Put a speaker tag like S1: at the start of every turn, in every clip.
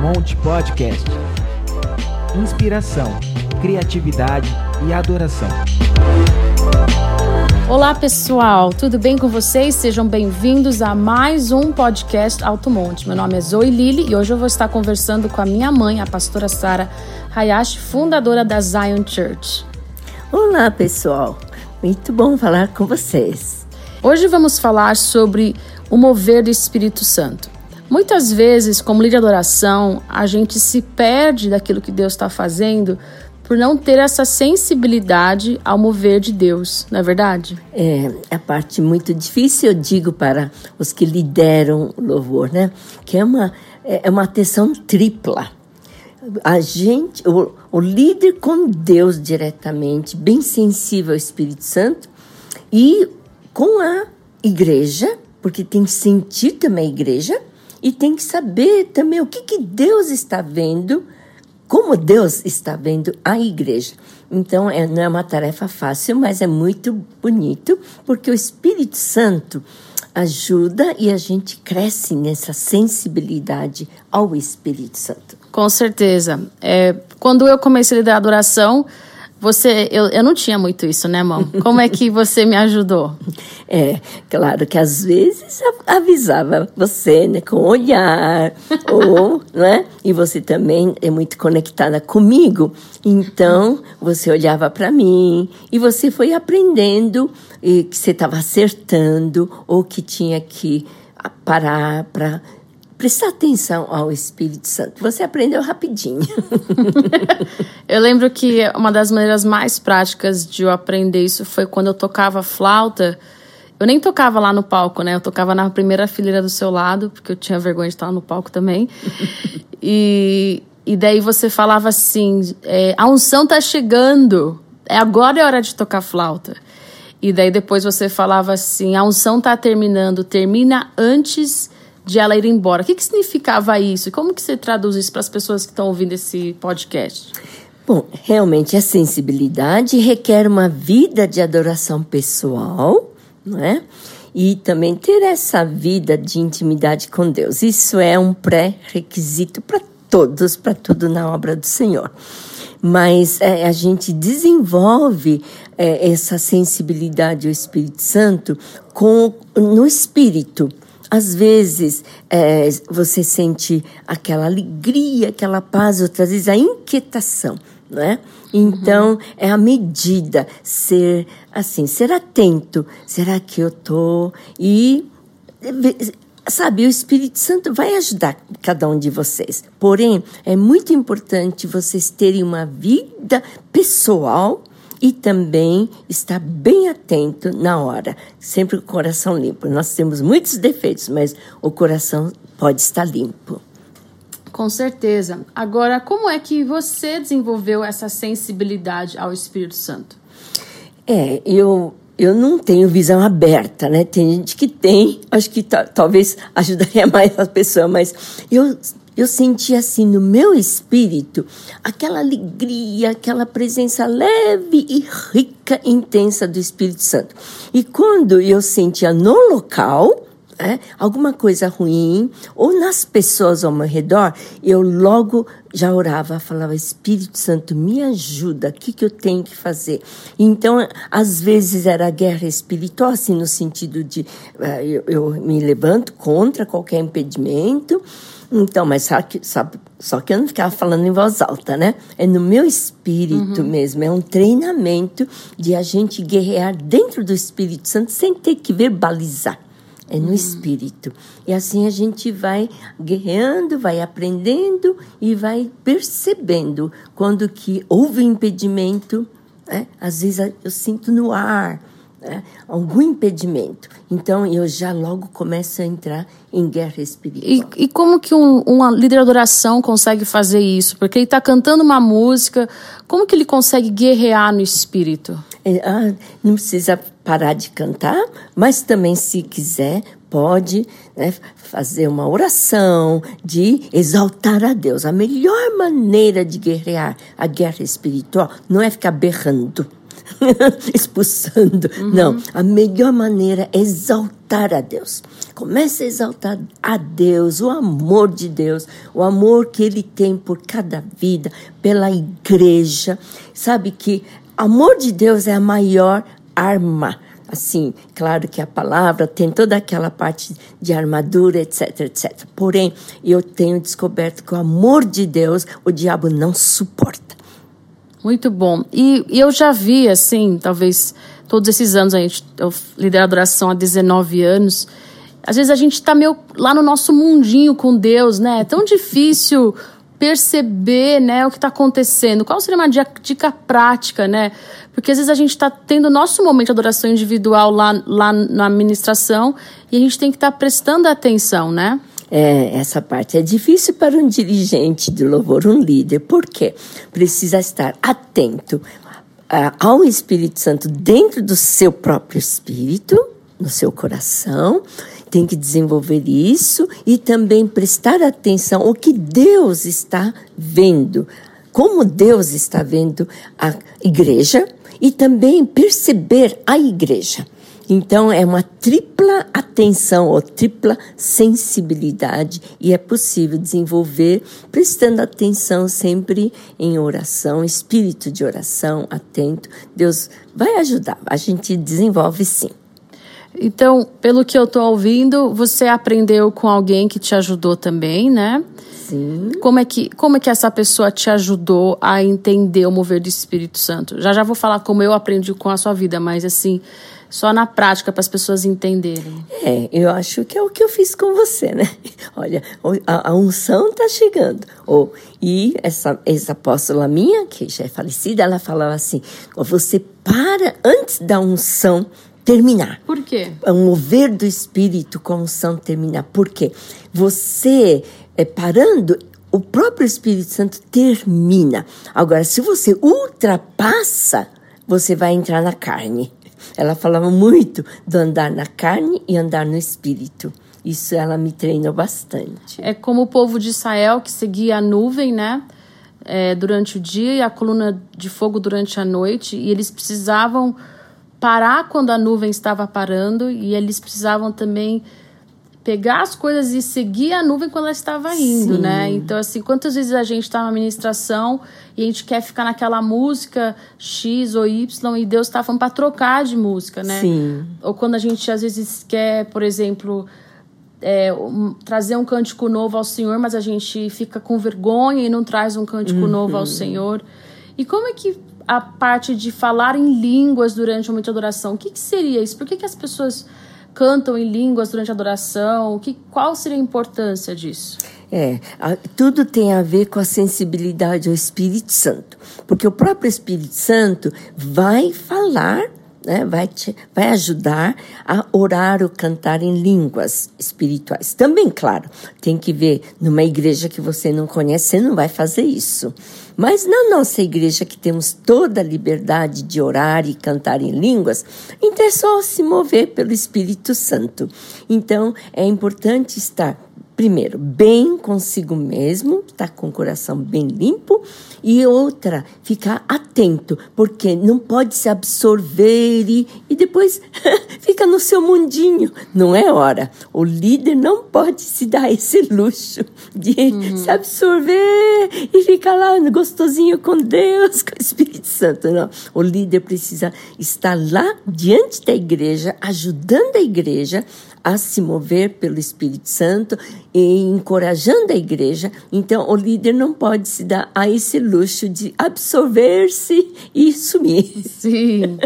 S1: Monte Podcast. Inspiração, criatividade e adoração.
S2: Olá pessoal, tudo bem com vocês? Sejam bem-vindos a mais um podcast Alto Monte. Meu nome é Zoe Lili e hoje eu vou estar conversando com a minha mãe, a pastora Sara Hayashi, fundadora da Zion Church.
S3: Olá pessoal, muito bom falar com vocês.
S2: Hoje vamos falar sobre o mover do Espírito Santo. Muitas vezes, como líder de adoração, a gente se perde daquilo que Deus está fazendo por não ter essa sensibilidade ao mover de Deus, não é verdade?
S3: É, a parte muito difícil, eu digo para os que lideram o louvor, né? Que é uma, é, é uma atenção tripla. A gente, o, o líder com Deus diretamente, bem sensível ao Espírito Santo, e com a igreja, porque tem que sentir também a igreja, e tem que saber também o que, que Deus está vendo como Deus está vendo a igreja. Então, é, não é uma tarefa fácil, mas é muito bonito, porque o Espírito Santo ajuda e a gente cresce nessa sensibilidade ao Espírito Santo.
S2: Com certeza. É, quando eu comecei a liderar adoração, você, eu, eu não tinha muito isso, né, mãe? Como é que você me ajudou?
S3: É, claro que às vezes avisava você, né, com olhar, ou, né? E você também é muito conectada comigo, então você olhava para mim e você foi aprendendo e que você estava acertando ou que tinha que parar para prestar atenção ao Espírito Santo. Você aprendeu rapidinho.
S2: eu lembro que uma das maneiras mais práticas de eu aprender isso foi quando eu tocava flauta. Eu nem tocava lá no palco, né? Eu tocava na primeira fileira do seu lado, porque eu tinha vergonha de estar no palco também. e, e daí você falava assim: é, a unção tá chegando, é agora é hora de tocar flauta. E daí depois você falava assim: a unção tá terminando, termina antes de ela ir embora. O que, que significava isso? Como que você traduz isso para as pessoas que estão ouvindo esse podcast?
S3: Bom, realmente a sensibilidade requer uma vida de adoração pessoal, não é? E também ter essa vida de intimidade com Deus. Isso é um pré-requisito para todos, para tudo na obra do Senhor. Mas é, a gente desenvolve é, essa sensibilidade ao Espírito Santo com, no espírito às vezes é, você sente aquela alegria, aquela paz, outras vezes a inquietação, não é? Então uhum. é a medida ser assim, ser atento. Será que eu tô e sabe, o Espírito Santo vai ajudar cada um de vocês. Porém, é muito importante vocês terem uma vida pessoal e também estar bem atento na hora, sempre com o coração limpo. Nós temos muitos defeitos, mas o coração pode estar limpo.
S2: Com certeza. Agora, como é que você desenvolveu essa sensibilidade ao Espírito Santo?
S3: É, eu eu não tenho visão aberta, né? Tem gente que tem, acho que talvez ajudaria mais a pessoa, mas eu eu senti assim no meu espírito aquela alegria, aquela presença leve e rica, intensa do Espírito Santo. E quando eu sentia no local, é, alguma coisa ruim, ou nas pessoas ao meu redor, eu logo já orava, falava: Espírito Santo, me ajuda, o que, que eu tenho que fazer? Então, às vezes era guerra espiritual, assim, no sentido de uh, eu, eu me levanto contra qualquer impedimento. Então, mas só que, só, só que eu não ficava falando em voz alta, né? É no meu espírito uhum. mesmo. É um treinamento de a gente guerrear dentro do Espírito Santo sem ter que verbalizar. É no uhum. espírito. E assim a gente vai guerreando, vai aprendendo e vai percebendo quando que houve impedimento. Né? Às vezes eu sinto no ar, né, algum impedimento. Então eu já logo começo a entrar em guerra espiritual.
S2: E, e como que um, um líder de adoração consegue fazer isso? Porque ele está cantando uma música, como que ele consegue guerrear no espírito?
S3: É, ah, não precisa parar de cantar, mas também se quiser pode né, fazer uma oração de exaltar a Deus. A melhor maneira de guerrear a guerra espiritual não é ficar berrando expulsando. Uhum. Não, a melhor maneira é exaltar a Deus. Comece a exaltar a Deus, o amor de Deus, o amor que Ele tem por cada vida, pela igreja. Sabe que amor de Deus é a maior arma assim, claro que a palavra tem toda aquela parte de armadura, etc, etc. Porém, eu tenho descoberto que o amor de Deus, o diabo não suporta.
S2: Muito bom. E, e eu já vi, assim, talvez todos esses anos, a gente, eu a adoração há 19 anos. Às vezes a gente está meio lá no nosso mundinho com Deus, né? É tão difícil perceber né, o que está acontecendo. Qual seria uma dica prática, né? Porque às vezes a gente está tendo nosso momento de adoração individual lá, lá na administração e a gente tem que estar tá prestando atenção, né?
S3: É, essa parte é difícil para um dirigente de louvor, um líder, porque precisa estar atento uh, ao Espírito Santo dentro do seu próprio espírito, no seu coração, tem que desenvolver isso e também prestar atenção ao que Deus está vendo, como Deus está vendo a igreja e também perceber a igreja. Então, é uma tripla atenção ou tripla sensibilidade e é possível desenvolver prestando atenção sempre em oração, espírito de oração, atento. Deus vai ajudar, a gente desenvolve sim.
S2: Então, pelo que eu estou ouvindo, você aprendeu com alguém que te ajudou também, né?
S3: Sim.
S2: Como é que, como é que essa pessoa te ajudou a entender o mover do Espírito Santo? Já já vou falar como eu aprendi com a sua vida, mas assim, só na prática para as pessoas entenderem.
S3: É, eu acho que é o que eu fiz com você, né? Olha, a, a unção está chegando. Oh, e essa ex-apóstola minha, que já é falecida, ela falava assim: você para antes da unção terminar.
S2: Por quê?
S3: É um mover do espírito com a unção terminar. Por quê? Você é, parando, o próprio Espírito Santo termina. Agora, se você ultrapassa, você vai entrar na carne. Ela falava muito do andar na carne e andar no espírito. Isso ela me treinou bastante.
S2: É como o povo de Israel que seguia a nuvem, né? É, durante o dia e a coluna de fogo durante a noite, e eles precisavam parar quando a nuvem estava parando e eles precisavam também pegar as coisas e seguir a nuvem quando ela estava indo, Sim. né? Então, assim, quantas vezes a gente está na administração e a gente quer ficar naquela música X ou Y e Deus está falando para trocar de música, né?
S3: Sim.
S2: Ou quando a gente às vezes quer, por exemplo, é, um, trazer um cântico novo ao Senhor, mas a gente fica com vergonha e não traz um cântico uhum. novo ao Senhor. E como é que a parte de falar em línguas durante o momento de adoração. O que, que seria isso? Por que, que as pessoas cantam em línguas durante a adoração? Que, qual seria a importância disso?
S3: É, tudo tem a ver com a sensibilidade ao Espírito Santo. Porque o próprio Espírito Santo vai falar né, vai, te, vai ajudar a orar ou cantar em línguas espirituais. Também, claro, tem que ver numa igreja que você não conhece, você não vai fazer isso. Mas na nossa igreja, que temos toda a liberdade de orar e cantar em línguas, então é só se mover pelo Espírito Santo. Então é importante estar primeiro, bem consigo mesmo, estar tá com o coração bem limpo, e outra, ficar atento, porque não pode se absorver e, e depois fica no seu mundinho. Não é hora. O líder não pode se dar esse luxo de uhum. se absorver e ficar lá gostosinho com Deus, com o Espírito Santo. Não. O líder precisa estar lá diante da igreja, ajudando a igreja a se mover pelo Espírito Santo e encorajando a igreja. Então, o líder não pode se dar a esse luxo de absorver-se e sumir.
S2: Sim.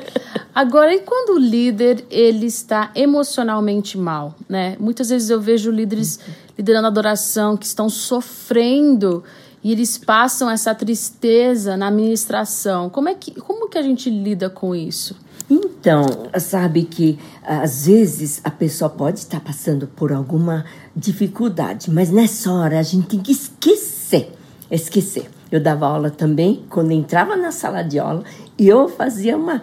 S2: Agora, e quando o líder ele está emocionalmente mal, né? Muitas vezes eu vejo líderes liderando adoração que estão sofrendo e eles passam essa tristeza na administração. Como é que como que a gente lida com isso?
S3: Então, sabe que às vezes a pessoa pode estar passando por alguma dificuldade, mas nessa hora a gente tem que esquecer. Esquecer. Eu dava aula também, quando entrava na sala de aula, eu fazia uma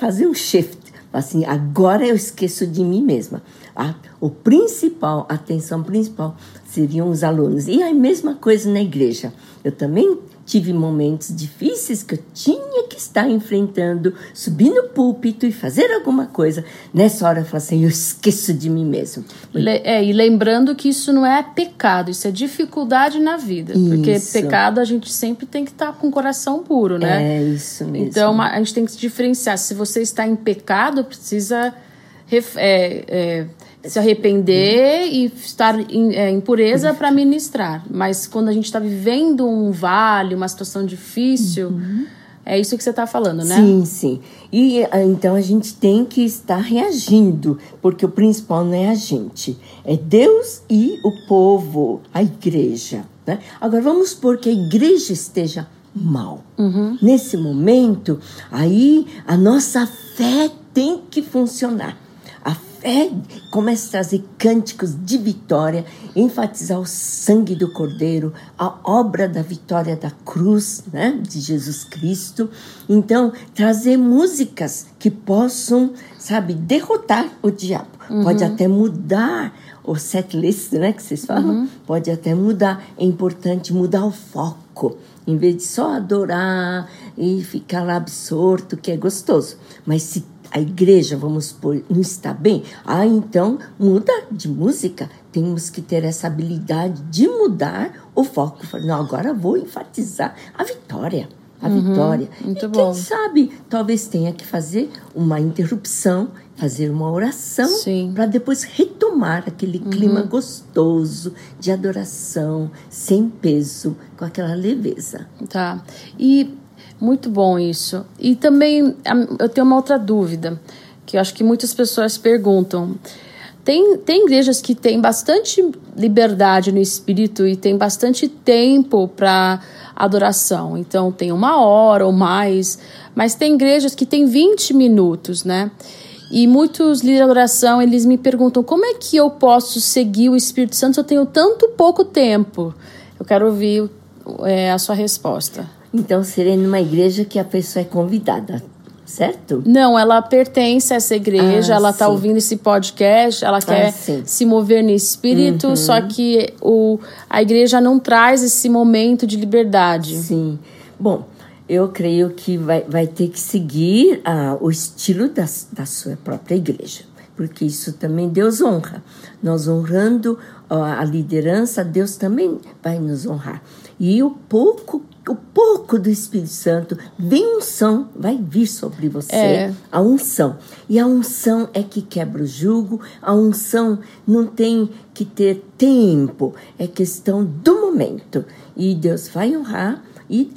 S3: fazia um shift. Assim, agora eu esqueço de mim mesma. A, o principal, a atenção principal seriam os alunos. E a mesma coisa na igreja. Eu também tive momentos difíceis que eu tinha que estar enfrentando, subir no púlpito e fazer alguma coisa. Nessa hora eu falo assim, eu esqueço de mim mesmo.
S2: É, e lembrando que isso não é pecado, isso é dificuldade na vida. Isso. Porque pecado a gente sempre tem que estar com o coração puro, né?
S3: É, isso mesmo.
S2: Então a gente tem que se diferenciar. Se você está em pecado, precisa é, é, se arrepender e estar em, é, em pureza para ministrar. Mas quando a gente está vivendo um vale, uma situação difícil, uhum. é isso que você está falando, né?
S3: Sim, sim. E ah, então a gente tem que estar reagindo, porque o principal não é a gente, é Deus e o povo, a igreja. Né? Agora vamos supor que a igreja esteja mal. Uhum. Nesse momento, aí a nossa fé tem que funcionar fé começa a trazer cânticos de vitória, enfatizar o sangue do Cordeiro, a obra da vitória da cruz, né, de Jesus Cristo. Então, trazer músicas que possam, sabe, derrotar o diabo. Uhum. Pode até mudar o set list, né, que vocês falam, uhum. pode até mudar. É importante mudar o foco. Em vez de só adorar e ficar lá absorto, que é gostoso. Mas se a igreja, vamos supor, não está bem, ah, então muda de música. Temos que ter essa habilidade de mudar o foco. Não, agora vou enfatizar a vitória. A uhum, vitória.
S2: Muito
S3: e
S2: bom.
S3: quem sabe, talvez tenha que fazer uma interrupção, fazer uma oração, para depois retomar aquele uhum. clima gostoso de adoração, sem peso, com aquela leveza.
S2: Tá. E muito bom isso. E também eu tenho uma outra dúvida, que eu acho que muitas pessoas perguntam. Tem, tem igrejas que têm bastante liberdade no espírito e tem bastante tempo para adoração. Então tem uma hora ou mais, mas tem igrejas que têm 20 minutos, né? E muitos líderes de adoração, eles me perguntam como é que eu posso seguir o Espírito Santo se eu tenho tanto pouco tempo? Eu quero ouvir é, a sua resposta.
S3: Então, seria numa igreja que a pessoa é convidada, certo?
S2: Não, ela pertence a essa igreja, ah, ela está ouvindo esse podcast, ela ah, quer sim. se mover no espírito, uhum. só que o, a igreja não traz esse momento de liberdade.
S3: Sim. Bom, eu creio que vai, vai ter que seguir uh, o estilo da, da sua própria igreja, porque isso também Deus honra. Nós honrando uh, a liderança, Deus também vai nos honrar. E o pouco o pouco do Espírito Santo, vem unção, vai vir sobre você, é. a unção. E a unção é que quebra o jugo, a unção não tem que ter tempo, é questão do momento. E Deus vai honrar e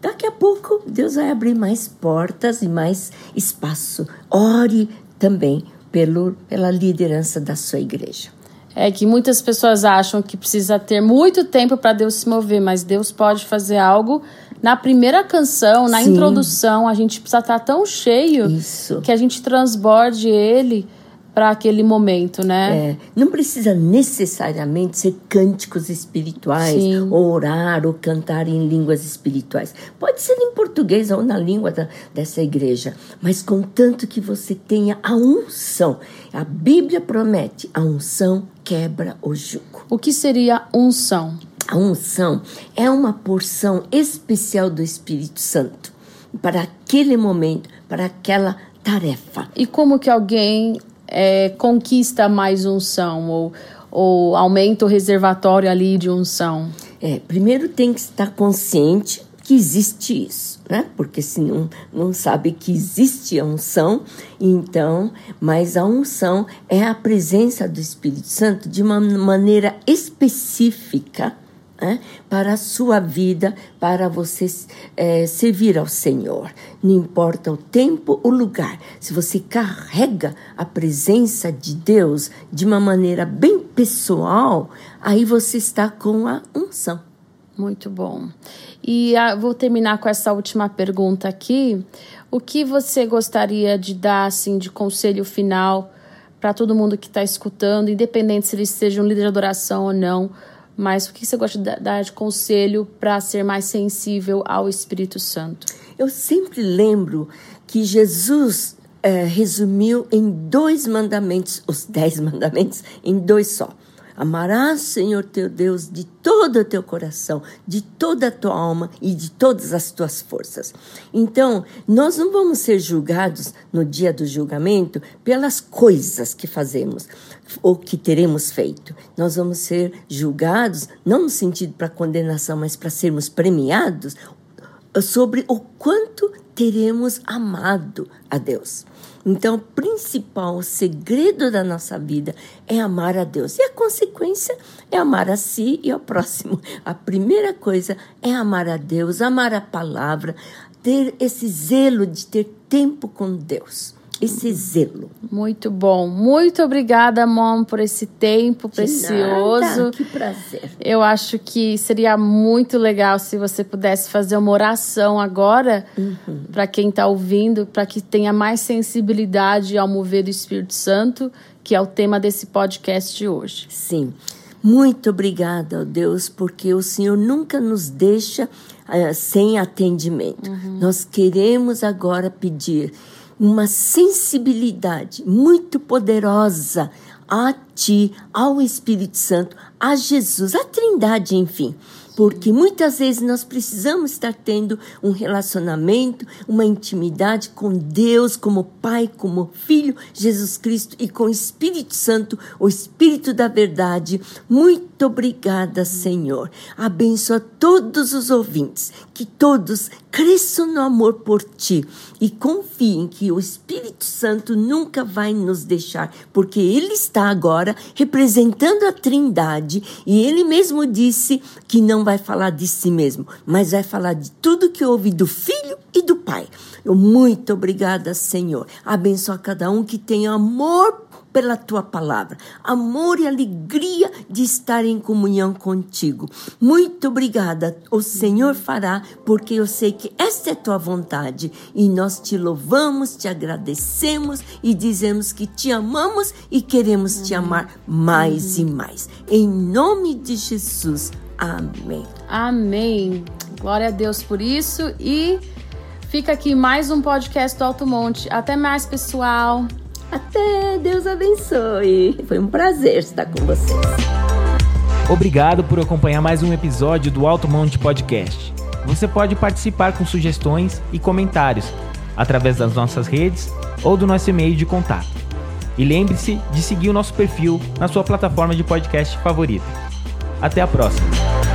S3: daqui a pouco Deus vai abrir mais portas e mais espaço. Ore também pelo, pela liderança da sua igreja.
S2: É que muitas pessoas acham que precisa ter muito tempo para Deus se mover, mas Deus pode fazer algo na primeira canção, na Sim. introdução. A gente precisa estar tão cheio
S3: Isso.
S2: que a gente transborde ele para aquele momento, né?
S3: É, não precisa necessariamente ser cânticos espirituais, Sim. ou orar, ou cantar em línguas espirituais. Pode ser em português ou na língua da, dessa igreja, mas contanto que você tenha a unção. A Bíblia promete: a unção quebra o jugo.
S2: O que seria unção?
S3: A unção é uma porção especial do Espírito Santo para aquele momento, para aquela tarefa.
S2: E como que alguém é, conquista mais unção ou, ou aumenta o reservatório ali de unção?
S3: É, primeiro tem que estar consciente que existe isso, né? Porque se não, não sabe que existe a unção, então, mas a unção é a presença do Espírito Santo de uma maneira específica né, para a sua vida, para você é, servir ao Senhor. Não importa o tempo, o lugar. Se você carrega a presença de Deus de uma maneira bem pessoal, aí você está com a unção.
S2: Muito bom. E ah, vou terminar com essa última pergunta aqui. O que você gostaria de dar assim de conselho final para todo mundo que está escutando, independente se eles sejam líder de adoração ou não? Mas o que você gosta de dar de conselho para ser mais sensível ao Espírito Santo?
S3: Eu sempre lembro que Jesus é, resumiu em dois mandamentos, os dez mandamentos, em dois só. Amarás, Senhor teu Deus, de todo o teu coração, de toda a tua alma e de todas as tuas forças. Então, nós não vamos ser julgados no dia do julgamento pelas coisas que fazemos ou que teremos feito. Nós vamos ser julgados não no sentido para condenação, mas para sermos premiados sobre o quanto teremos amado a Deus. Então, o principal segredo da nossa vida é amar a Deus. E a consequência é amar a si e ao próximo. A primeira coisa é amar a Deus, amar a palavra, ter esse zelo de ter tempo com Deus esse zelo.
S2: Muito bom. Muito obrigada, Mom, por esse tempo
S3: De
S2: precioso.
S3: Nada. Que prazer.
S2: Eu acho que seria muito legal se você pudesse fazer uma oração agora
S3: Uhum.
S2: para quem está ouvindo, para que tenha mais sensibilidade ao mover do Espírito Santo, que é o tema desse podcast de hoje.
S3: Sim. Muito obrigada, ó Deus, porque o Senhor nunca nos deixa ah, sem atendimento. Nós queremos agora pedir uma sensibilidade muito poderosa a Ti, ao Espírito Santo, a Jesus, a Trindade, enfim. Porque muitas vezes nós precisamos estar tendo um relacionamento, uma intimidade com Deus, como Pai, como Filho, Jesus Cristo e com o Espírito Santo, o Espírito da Verdade. Muito obrigada, Senhor. Abençoa todos os ouvintes, que todos cresçam no amor por Ti e confiem que o Espírito Santo nunca vai nos deixar, porque Ele está agora representando a Trindade e Ele mesmo disse que não vai falar de si mesmo, mas vai falar de tudo que ouve do Filho e do Pai. Eu muito obrigada, Senhor. Abençoa cada um que tenha amor pela tua palavra, amor e alegria de estar em comunhão contigo. Muito obrigada. O Senhor fará, porque eu sei que esta é tua vontade e nós te louvamos, te agradecemos e dizemos que te amamos e queremos te amar mais e mais. Em nome de Jesus. Amém.
S2: Amém. Glória a Deus por isso e fica aqui mais um podcast do Alto Monte. Até mais, pessoal.
S3: Até Deus abençoe. Foi um prazer estar com vocês.
S1: Obrigado por acompanhar mais um episódio do Alto Monte Podcast. Você pode participar com sugestões e comentários através das nossas redes ou do nosso e-mail de contato. E lembre-se de seguir o nosso perfil na sua plataforma de podcast favorita. Até a próxima!